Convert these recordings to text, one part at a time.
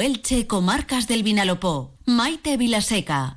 Elche, Comarcas del Vinalopó. Maite Vilaseca.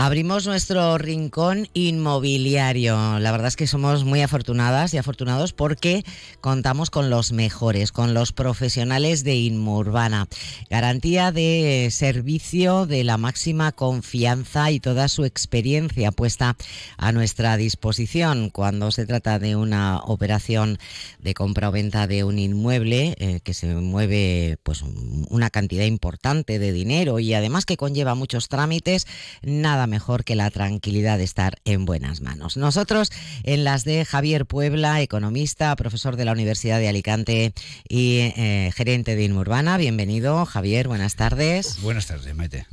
Abrimos nuestro rincón inmobiliario. La verdad es que somos muy afortunadas y afortunados porque contamos con los mejores, con los profesionales de Inmurbana. Garantía de servicio de la máxima confianza y toda su experiencia puesta a nuestra disposición cuando se trata de una operación de compra o venta de un inmueble eh, que se mueve pues una cantidad importante de dinero y además que conlleva muchos trámites. Nada mejor que la tranquilidad de estar en buenas manos. Nosotros en las de Javier Puebla, economista, profesor de la Universidad de Alicante y eh, gerente de Inmurbana. Bienvenido, Javier, buenas tardes. Buenas tardes, Maite.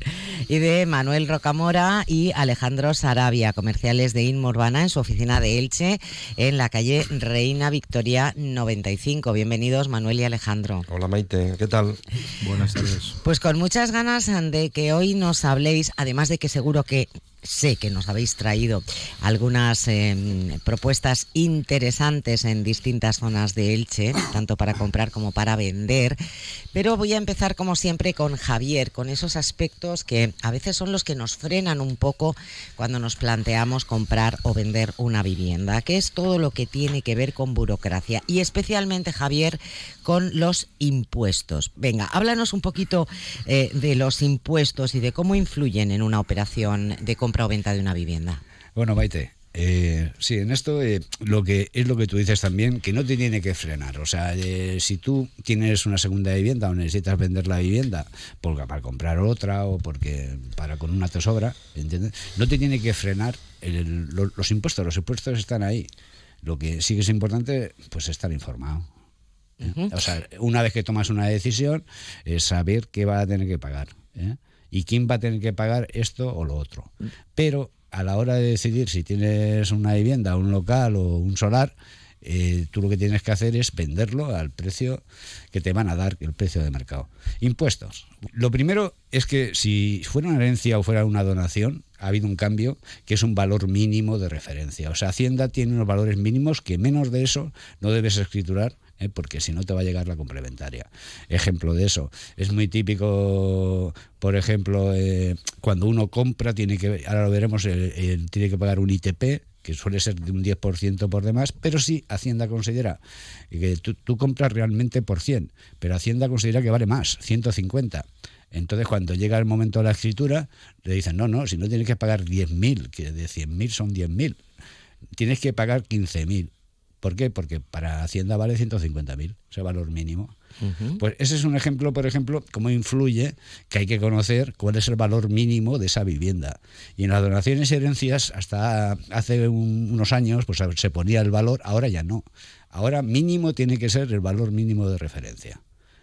Y de Manuel Rocamora y Alejandro Sarabia, comerciales de Inmurbana en su oficina de Elche, en la calle Reina Victoria 95. Bienvenidos, Manuel y Alejandro. Hola, Maite, ¿qué tal? Buenas tardes. Pues con muchas ganas de que hoy nos habléis, además de que seguro que night. Sé que nos habéis traído algunas em, propuestas interesantes en distintas zonas de Elche, tanto para comprar como para vender, pero voy a empezar como siempre con Javier, con esos aspectos que a veces son los que nos frenan un poco cuando nos planteamos comprar o vender una vivienda, que es todo lo que tiene que ver con burocracia y especialmente Javier con los impuestos. Venga, háblanos un poquito eh, de los impuestos y de cómo influyen en una operación de compra o venta de una vivienda. Bueno, Maite, eh, sí, en esto eh, lo que es lo que tú dices también, que no te tiene que frenar. O sea, eh, si tú tienes una segunda vivienda o necesitas vender la vivienda porque, para comprar otra o porque para con una te sobra, ¿entiendes? No te tiene que frenar el- los impuestos. Los impuestos están ahí. Lo que sí que es importante, pues estar informado. O sea, una vez que tomas una decisión, es saber qué va a tener que pagar. ¿eh? Y quién va a tener que pagar esto o lo otro. Pero a la hora de decidir si tienes una vivienda, un local o un solar, eh, tú lo que tienes que hacer es venderlo al precio que te van a dar, el precio de mercado. Impuestos. Lo primero es que si fuera una herencia o fuera una donación, ha habido un cambio que es un valor mínimo de referencia. O sea, Hacienda tiene unos valores mínimos que menos de eso no debes escriturar ¿eh? porque si no te va a llegar la complementaria. Ejemplo de eso. Es muy típico, por ejemplo, eh, cuando uno compra, tiene que, ahora lo veremos, eh, tiene que pagar un ITP que suele ser de un 10% por demás, pero sí Hacienda considera que tú, tú compras realmente por 100, pero Hacienda considera que vale más, 150. Entonces, cuando llega el momento de la escritura, le dicen, no, no, si no tienes que pagar 10.000, que de 100.000 son 10.000, tienes que pagar 15.000. ¿Por qué? Porque para Hacienda vale 150.000, ese valor mínimo. Pues ese es un ejemplo, por ejemplo, cómo influye que hay que conocer cuál es el valor mínimo de esa vivienda. Y en las donaciones y herencias, hasta hace un- unos años, pues se ponía el valor, ahora ya no. Ahora mínimo tiene que ser el valor mínimo de referencia.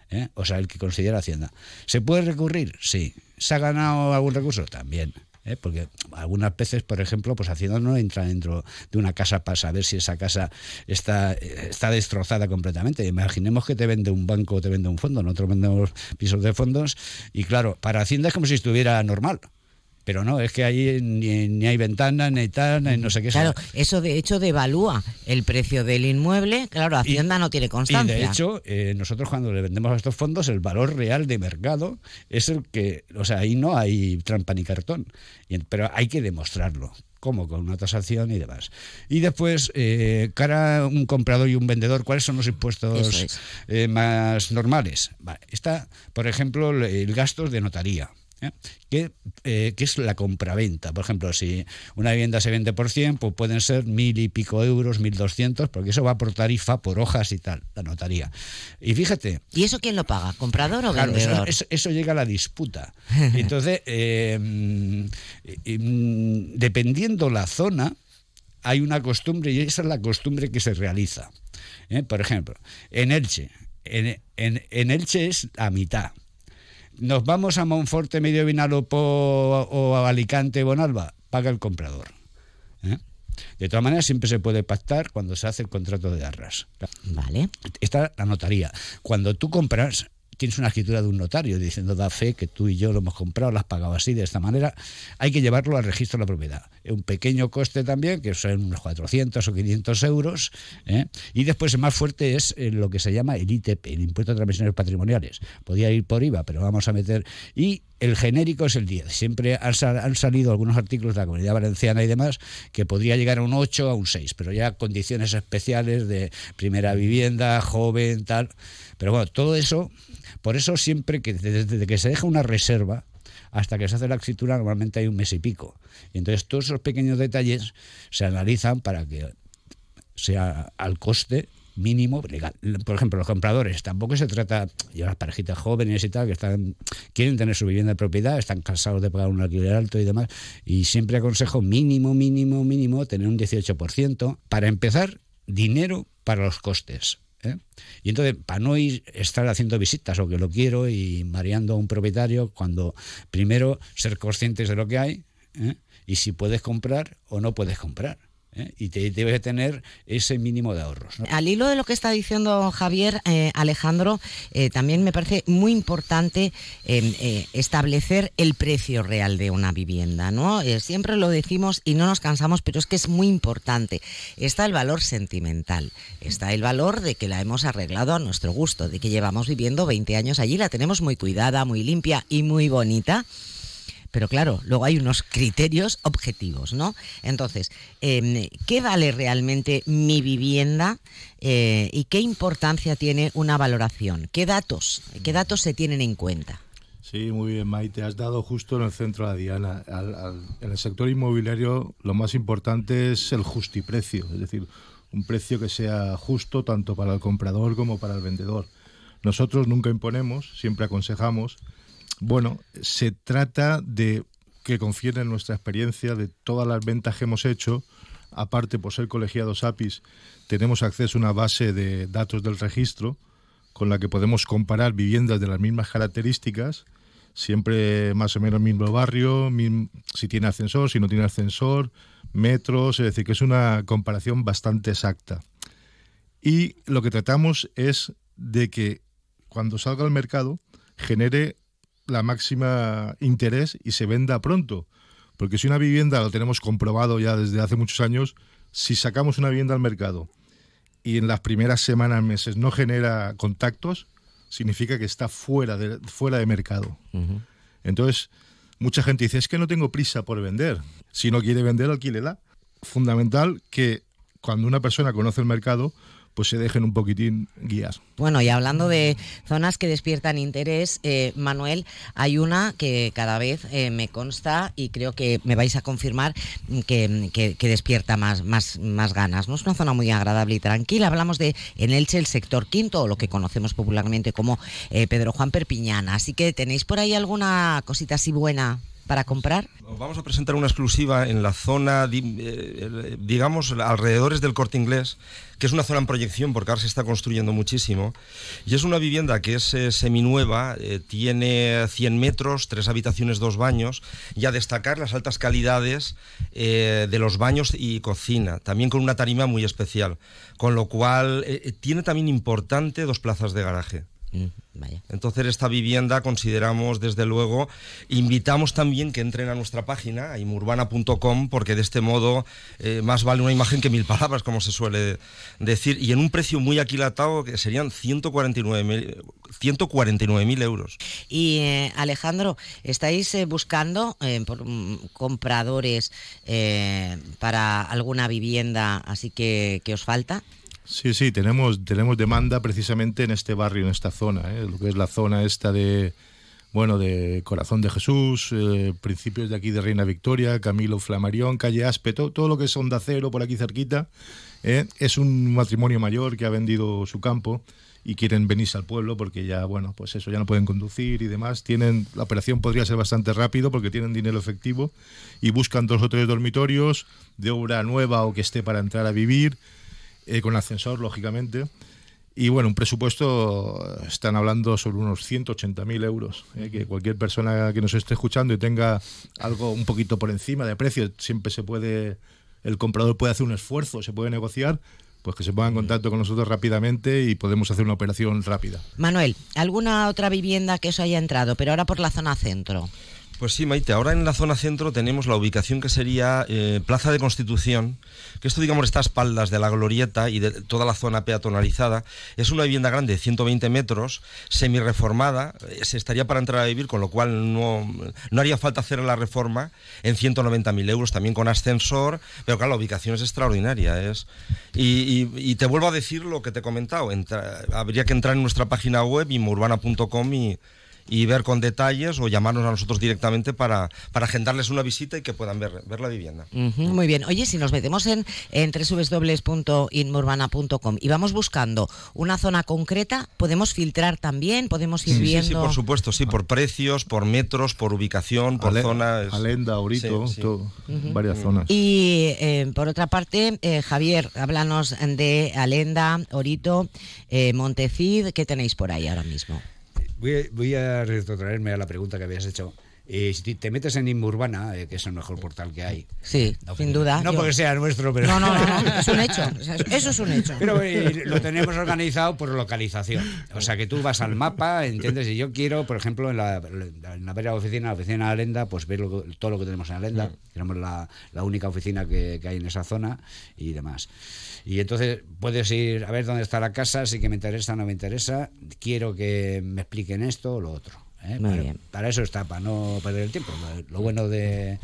¿eh? O sea, el que considera Hacienda. ¿Se puede recurrir? Sí. ¿Se ha ganado algún recurso? También. ¿Eh? Porque algunas veces, por ejemplo, pues Hacienda no entra dentro de una casa para saber si esa casa está, está destrozada completamente. Imaginemos que te vende un banco o te vende un fondo. Nosotros vendemos pisos de fondos y claro, para Hacienda es como si estuviera normal. Pero no, es que ahí ni, ni hay ventana, ni tal, ni no sé qué. Claro, eso de hecho devalúa el precio del inmueble. Claro, Hacienda no tiene constancia. Y de hecho, eh, nosotros cuando le vendemos a estos fondos, el valor real de mercado es el que, o sea, ahí no hay trampa ni cartón, Y pero hay que demostrarlo. ¿Cómo? Con una tasación y demás. Y después, eh, cara a un comprador y un vendedor, ¿cuáles son los impuestos es. eh, más normales? Vale, está, por ejemplo, el, el gasto de notaría. ¿Eh? Que, eh, que es la compraventa. Por ejemplo, si una vivienda se vende por 100, pues pueden ser mil y pico euros, mil doscientos, porque eso va por tarifa, por hojas y tal, la notaría. Y fíjate, ¿Y eso quién lo paga? ¿Comprador o Claro, vendedor? eso- eso llega a la disputa. Entonces, eh, dependiendo la zona, hay una costumbre y esa es la costumbre que se realiza. ¿eh? Por ejemplo, en Elche, en, en- en Elche es a mitad. Nos vamos a Monforte, Medio Vinalopó o a Alicante, Bonalba, paga el comprador. ¿eh? De todas maneras, siempre se puede pactar cuando se hace el contrato de arras. Vale. Está la notaría. Cuando tú compras, tienes una escritura de un notario diciendo da fe que tú y yo lo hemos comprado, lo has pagado así, de esta manera, hay que llevarlo al registro de la propiedad. Un pequeño coste también, que son unos 400 o 500 euros, ¿eh? y después el más fuerte es eh, lo que se llama el ITP, el Impuesto de Transmisiones Patrimoniales. Podía ir por IVA, pero vamos a meter... Y el genérico es el 10. Siempre han, salido algunos artículos de la Comunidad Valenciana y demás que podría llegar a un 8 a un 6, pero ya condiciones especiales de primera vivienda, joven, tal. Pero bueno, todo eso, por eso siempre que desde que se deja una reserva hasta que se hace la escritura normalmente hay un mes y pico. Y entonces todos esos pequeños detalles se analizan para que sea al coste mínimo legal. Por ejemplo, los compradores, tampoco se trata de las parejitas jóvenes y tal, que están quieren tener su vivienda de propiedad, están cansados de pagar un alquiler alto y demás, y siempre aconsejo mínimo, mínimo, mínimo tener un 18%. Para empezar, dinero para los costes. ¿Eh? Y entonces, para no ir estar haciendo visitas o que lo quiero y mareando a un propietario, cuando primero ser conscientes de lo que hay ¿eh? y si puedes comprar o no puedes comprar. ¿Eh? y te debes tener ese mínimo de ahorros. Al hilo de lo que está diciendo Javier, eh, Alejandro, eh, también me parece muy importante establecer el precio real de una vivienda. ¿no? siempre lo decimos y no nos cansamos, pero es que es muy importante. Está el valor sentimental, está el valor de que la hemos arreglado a nuestro gusto, de que llevamos viviendo 20 años allí, la tenemos muy cuidada, muy limpia y muy bonita pero claro, luego hay unos criterios objetivos, ¿no? Entonces, em, ¿qué vale realmente mi vivienda eh, y qué importancia tiene una valoración? ¿Qué datos, qué datos se tienen en cuenta? Sí, muy bien, Maite. Has dado justo en el centro a Diana. en el sector inmobiliario lo más importante es el justiprecio, es decir, un precio que sea justo tanto para el comprador como para el vendedor. Nosotros nunca imponemos, siempre aconsejamos bueno, se trata de que confíen en nuestra experiencia de todas las ventas que hemos hecho. Aparte, por ser colegiados APIs, tenemos acceso a una base de datos del registro con la que podemos comparar viviendas de las mismas características, siempre más o menos el mismo barrio, si tiene ascensor, si no tiene ascensor, metros, es decir, que es una comparación bastante exacta. Y lo que tratamos es de que cuando salga al mercado genere la máxima interés y se venda pronto. Porque si una vivienda, lo tenemos comprobado ya desde hace muchos años, si sacamos una vivienda al mercado y en las primeras semanas, meses no genera contactos, significa que está fuera de, fuera de mercado. Entonces, mucha gente dice, es que no tengo prisa por vender. Si no quiere vender, alquílela. Fundamental que cuando una persona conoce el mercado, pues se dejen un poquitín guiar. Bueno, y hablando de zonas que despiertan interés, eh, Manuel, hay una que cada vez eh, me consta y creo que me vais a confirmar que, que, despierta más, más, más ganas. ¿no? Es una zona muy agradable y tranquila. Hablamos de en Elche el sector quinto, o lo que conocemos popularmente como eh, Pedro Juan Perpiñana. Así que tenéis por ahí alguna cosita así buena para comprar? Vamos a presentar una exclusiva en la zona, eh, digamos, alrededores del corte inglés, que es una zona en proyección porque ahora se está construyendo muchísimo. Y es una vivienda que es eh, seminueva, eh, tiene 100 metros, tres habitaciones, dos baños, y a destacar las altas calidades de los baños y cocina, también con una tarima muy especial. Con lo cual, tiene también importante dos plazas de garaje. Mm, Entonces esta vivienda consideramos desde luego, invitamos también que entren a nuestra página, imurbana.com, porque de este modo eh, más vale una imagen que mil palabras, como se suele decir, y en un precio muy aquilatado que serían 149.000 euros. Y eh, Alejandro, ¿estáis eh, buscando por, mm, compradores para alguna vivienda así que, que os falta? Sí, sí, tenemos, tenemos demanda precisamente en este barrio, en esta zona, ¿eh? lo que es la zona esta de, bueno, de Corazón de Jesús, eh, principios de aquí de Reina Victoria, Camilo Flamarión, Calle Aspe, todo, lo que es Onda Cero por aquí cerquita. ¿eh? Es un matrimonio mayor que ha vendido su campo y quieren venirse al pueblo porque ya, bueno, pues eso, ya no pueden conducir y demás. Tienen, la operación podría ser bastante rápido porque tienen dinero efectivo y buscan dos o tres dormitorios de obra nueva o que esté para entrar a vivir eh, con ascensor, lógicamente. Y bueno, un presupuesto, están hablando sobre unos 180.000 euros. Eh, que cualquier persona que nos esté escuchando y tenga algo un poquito por encima de precio, siempre se puede, el comprador puede hacer un esfuerzo, se puede negociar, pues que se pongan en contacto con nosotros rápidamente y podemos hacer una operación rápida. Manuel, ¿alguna otra vivienda que eso haya entrado, pero ahora por la zona centro? Pues sí, Maite, ahora en la zona centro tenemos la ubicación que sería eh, Plaza de Constitución, que esto, digamos, está a espaldas de la glorieta y de toda la zona peatonalizada. Es una vivienda grande de 120 metros, semi-reformada, eh, se estaría para entrar a vivir, con lo cual no, no haría falta hacer la reforma en 190.000 euros, también con ascensor, pero claro, la ubicación es extraordinaria. Es, y, te vuelvo a decir lo que te he comentado, habría que entrar en nuestra página web, inmurbana.com y y ver con detalles o llamarnos a nosotros directamente para, para agendarles una visita y que puedan ver, ver la vivienda. muy bien. Oye, si nos metemos en, en www.inmurbana.com y vamos buscando una zona concreta, ¿podemos filtrar también? ¿Podemos ir viendo? Sí, por supuesto, sí, por precios, por metros, por ubicación, por zonas. Alenda, Orito, varias zonas. Y eh, por otra parte, eh, Javier, háblanos de Alenda, Orito, eh, Montecid, ¿qué tenéis por ahí ahora mismo? Voy a, retrotraerme a la pregunta que habías hecho. Eh, si te metes en Inmurbana, eh, que es el mejor portal que hay. Sí, sin duda. No porque sea nuestro, pero. No, no, no, es un hecho. Eso es un hecho. Pero eh, lo tenemos organizado por localización. O sea, que tú vas al mapa, ¿entiendes? Y yo quiero, por ejemplo, en la, en la oficina, la oficina de Alenda, pues ver todo lo que tenemos en Alenda. Mm. Tenemos la, la única oficina que, que hay en esa zona y demás. Y entonces puedes ir a ver dónde está la casa, si que me interesa o no me interesa, quiero que me expliquen esto o lo otro. ¿Eh? Para, para, eso está, para no perder el tiempo. Lo, bueno de...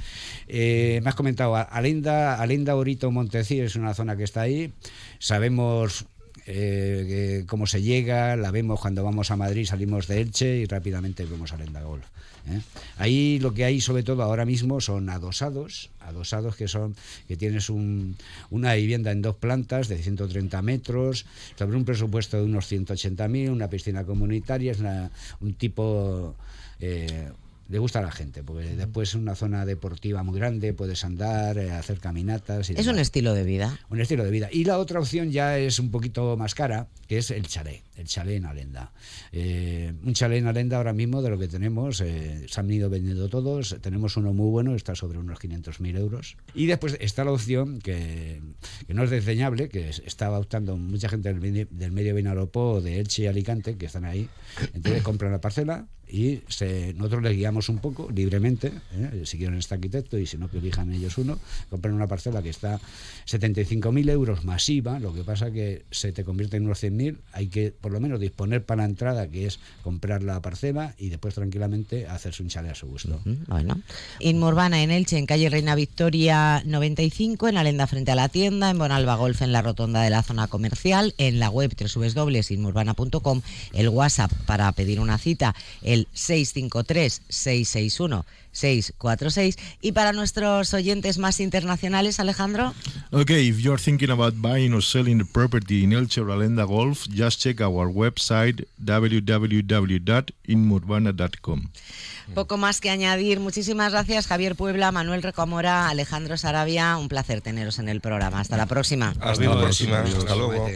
Eh, me has comentado, Alinda, Alinda Orito Montecir es una zona que está ahí. Sabemos eh, cómo se llega, la vemos cuando vamos a Madrid, salimos de Elche y rápidamente vemos a Lenda Golf. ¿eh? Ahí lo que hay sobre todo ahora mismo son adosados, adosados que son que tienes una vivienda en dos plantas de 130 metros, sobre un presupuesto de unos 180.000, una piscina comunitaria, es un tipo... Eh, le gusta a la gente, porque después es una zona deportiva muy grande, puedes andar, eh, hacer caminatas. es un estilo de vida. Un estilo de vida. Y la otra opción ya es un poquito más cara, que es el chalet, el chalet en Alenda. Eh, un chalet en Alenda ahora mismo de lo que tenemos, eh, se han ido vendiendo todos, tenemos uno muy bueno, está sobre unos 500.000 euros. Y después está la opción que, no es desdeñable, que estaba optando mucha gente del medio, del medio Vinalopó, de Elche y Alicante, que están ahí. Entonces compran la parcela, y nosotros les guiamos un poco libremente, ¿eh? si quieren este arquitecto y si no que elijan ellos uno, compran una parcela que está 75.000 euros masiva, lo que pasa que se te convierte en unos 100.000, hay que por lo menos disponer para la entrada, que es comprar la parcela y después tranquilamente hacerse un chale a su gusto. bueno. Inmurbana en Elche, en calle Reina Victoria 95, en Alenda frente a la tienda, en Bonalba Golf en la rotonda de la zona comercial, en la web www.inmurbana.com, el WhatsApp para pedir una cita, el 653-661-646. Y para nuestros oyentes más internacionales, Alejandro. Okay, if you're thinking about buying or selling a property in Elche or Alenda Golf, just check our website www.inmurbana.com. Poco más que añadir. Muchísimas gracias, Javier Puebla, Manuel Recomora, Alejandro Sarabia. Un placer teneros en el programa. Hasta la próxima. Hasta, la próxima. Hasta luego.